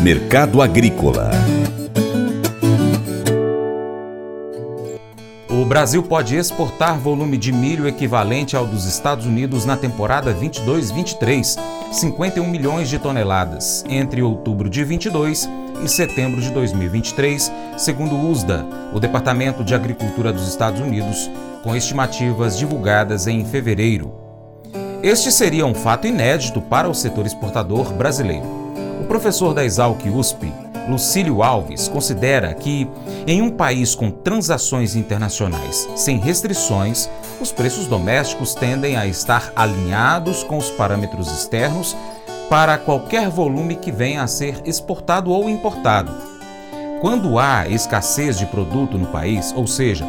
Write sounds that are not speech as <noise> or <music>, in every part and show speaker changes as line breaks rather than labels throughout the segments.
Mercado Agrícola
O Brasil pode exportar volume de milho equivalente ao dos Estados Unidos na temporada 22-23, 51 milhões de toneladas, entre outubro de 22 e setembro de 2023, segundo o USDA, o Departamento de Agricultura dos Estados Unidos, com estimativas divulgadas em fevereiro. Este seria um fato inédito para o setor exportador brasileiro. Professor da Exalc USP, Lucílio Alves considera que, em um país com transações internacionais sem restrições, os preços domésticos tendem a estar alinhados com os parâmetros externos para qualquer volume que venha a ser exportado ou importado. Quando há escassez de produto no país, ou seja,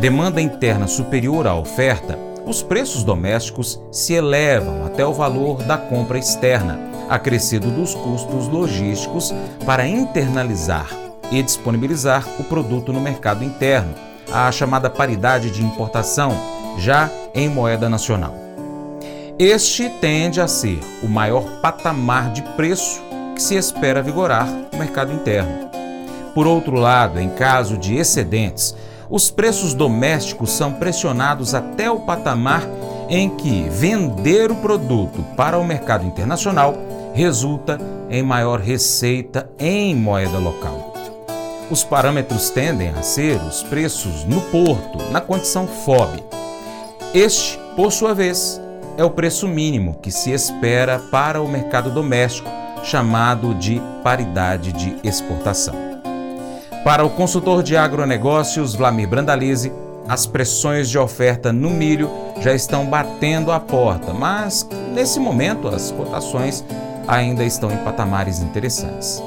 demanda interna superior à oferta, os preços domésticos se elevam até o valor da compra externa acrescido dos custos logísticos para internalizar e disponibilizar o produto no mercado interno, a chamada paridade de importação, já em moeda nacional. Este tende a ser o maior patamar de preço que se espera vigorar no mercado interno. Por outro lado, em caso de excedentes, os preços domésticos são pressionados até o patamar em que vender o produto para o mercado internacional resulta em maior receita em moeda local. Os parâmetros tendem a ser os preços no porto, na condição FOB. Este, por sua vez, é o preço mínimo que se espera para o mercado doméstico, chamado de paridade de exportação. Para o consultor de agronegócios Vlamir Brandalize, as pressões de oferta no milho já estão batendo a porta, mas nesse momento as cotações ainda estão em patamares interessantes.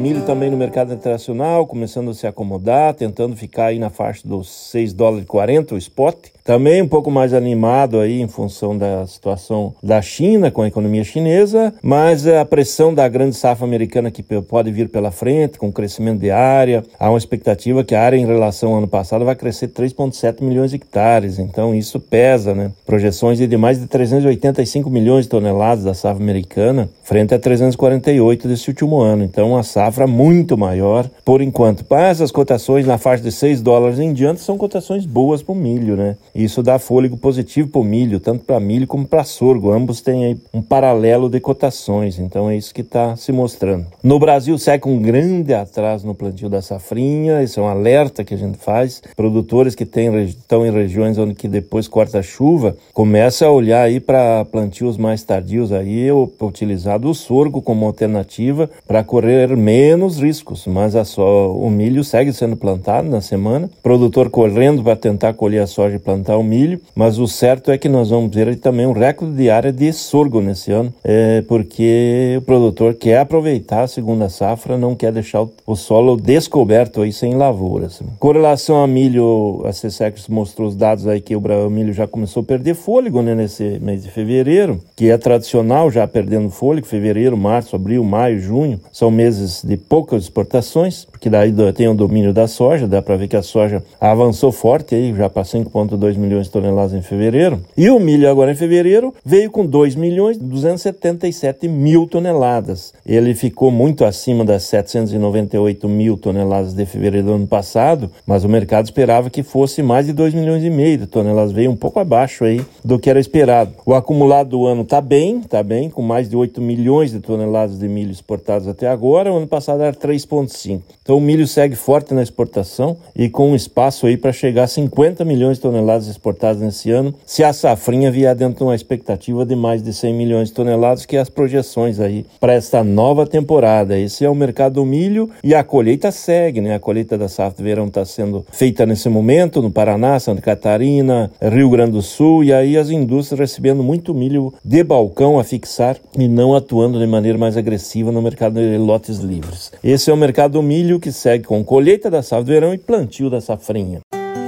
Milho também no mercado internacional, começando a se acomodar, tentando ficar aí na faixa dos 6 dólares e 40 o spot. Também um pouco mais animado aí em função da situação da China com a economia chinesa, mas a pressão da grande safra americana que pode vir pela frente, com o crescimento de área. Há uma expectativa que a área em relação ao ano passado vai crescer 3,7 milhões de hectares, então isso pesa, né? Projeções de mais de 385 milhões de toneladas da safra americana, frente a 348 desse último ano. Então, a safra safra muito maior por enquanto. Mas as cotações na faixa de 6 dólares em diante são cotações boas para o milho, né? Isso dá fôlego positivo para o milho, tanto para milho como para sorgo. Ambos têm um paralelo de cotações, então é isso que está se mostrando. No Brasil segue um grande atraso no plantio da safrinha, isso é um alerta que a gente faz. Produtores que tem, estão em regiões onde que depois corta chuva, começa a olhar aí para plantios mais tardios aí, utilizar o sorgo como alternativa para correr menos riscos, mas a só, o milho segue sendo plantado na semana, produtor correndo para tentar colher a soja e plantar o milho, mas o certo é que nós vamos ver também um recorde de área de sorgo nesse ano, é, porque o produtor quer aproveitar a segunda safra, não quer deixar o, o solo descoberto aí sem lavouras. Com relação a milho, a CSEX mostrou os dados aí que o, o milho já começou a perder fôlego né, nesse mês de fevereiro, que é tradicional já perdendo fôlego, fevereiro, março, abril, maio, junho, são meses de poucas exportações, porque daí tem o domínio da soja, dá para ver que a soja avançou forte aí, já para 5,2 milhões de toneladas em fevereiro. E o milho agora em fevereiro veio com 2 milhões 277 mil toneladas. Ele ficou muito acima das 798 mil toneladas de fevereiro do ano passado, mas o mercado esperava que fosse mais de 2 milhões e meio de toneladas, veio um pouco abaixo aí do que era esperado. O acumulado do ano está bem, está bem, com mais de 8 milhões de toneladas de milho exportados até agora. O ano passado era 3,5. Então o milho segue forte na exportação e com espaço aí para chegar a 50 milhões de toneladas exportadas nesse ano, se a safrinha vier dentro de uma expectativa de mais de 100 milhões de toneladas, que é as projeções aí para esta nova temporada. Esse é o mercado do milho e a colheita segue, né? A colheita da safra de verão está sendo feita nesse momento no Paraná, Santa Catarina, Rio Grande do Sul e aí as indústrias recebendo muito milho de balcão a fixar e não atuando de maneira mais agressiva no mercado de lotes livres. Esse é o mercado do milho que segue com colheita da safra do verão e plantio da safrinha.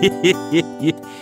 <laughs>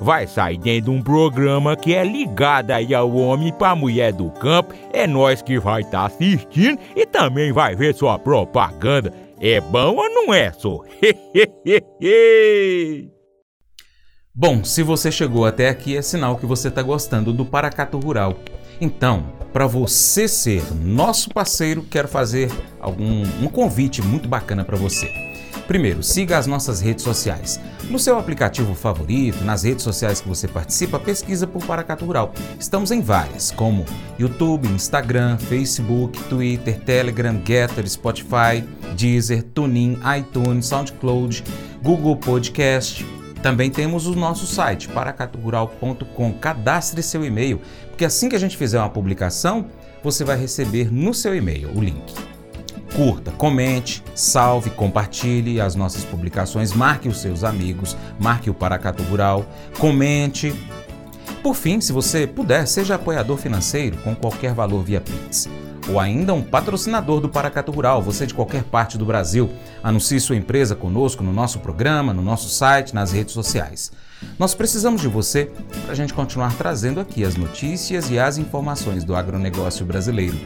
vai sair dentro de um programa que é ligado aí ao homem para mulher do campo. É nós que vai estar tá assistindo e também vai ver sua propaganda. É bom ou não é, só? <laughs>
Bom, se você chegou até aqui é sinal que você está gostando do Paracato Rural. Então, para você ser nosso parceiro, quero fazer algum um convite muito bacana para você. Primeiro, siga as nossas redes sociais. No seu aplicativo favorito, nas redes sociais que você participa, pesquisa por Paracato Rural. Estamos em várias, como YouTube, Instagram, Facebook, Twitter, Telegram, Getter, Spotify, Deezer, TuneIn, iTunes, SoundCloud, Google Podcast, também temos o nosso site, paracaturural.com. Cadastre seu e-mail, porque assim que a gente fizer uma publicação, você vai receber no seu e-mail o link. Curta, comente, salve, compartilhe as nossas publicações, marque os seus amigos, marque o Paracatu Rural, comente. Por fim, se você puder, seja apoiador financeiro com qualquer valor via Pix ou ainda um patrocinador do Paracato Rural, você de qualquer parte do Brasil, anuncie sua empresa conosco no nosso programa, no nosso site, nas redes sociais. Nós precisamos de você para a gente continuar trazendo aqui as notícias e as informações do agronegócio brasileiro.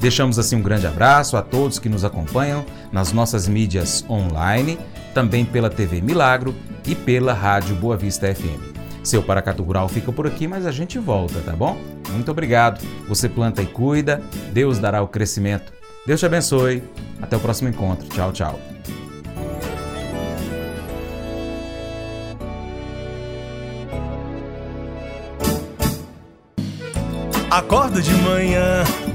Deixamos assim um grande abraço a todos que nos acompanham nas nossas mídias online, também pela TV Milagro e pela Rádio Boa Vista FM. Seu Paracato Rural fica por aqui, mas a gente volta, tá bom? Muito obrigado. Você planta e cuida, Deus dará o crescimento. Deus te abençoe. Até o próximo encontro. Tchau, tchau.
Acordo de manhã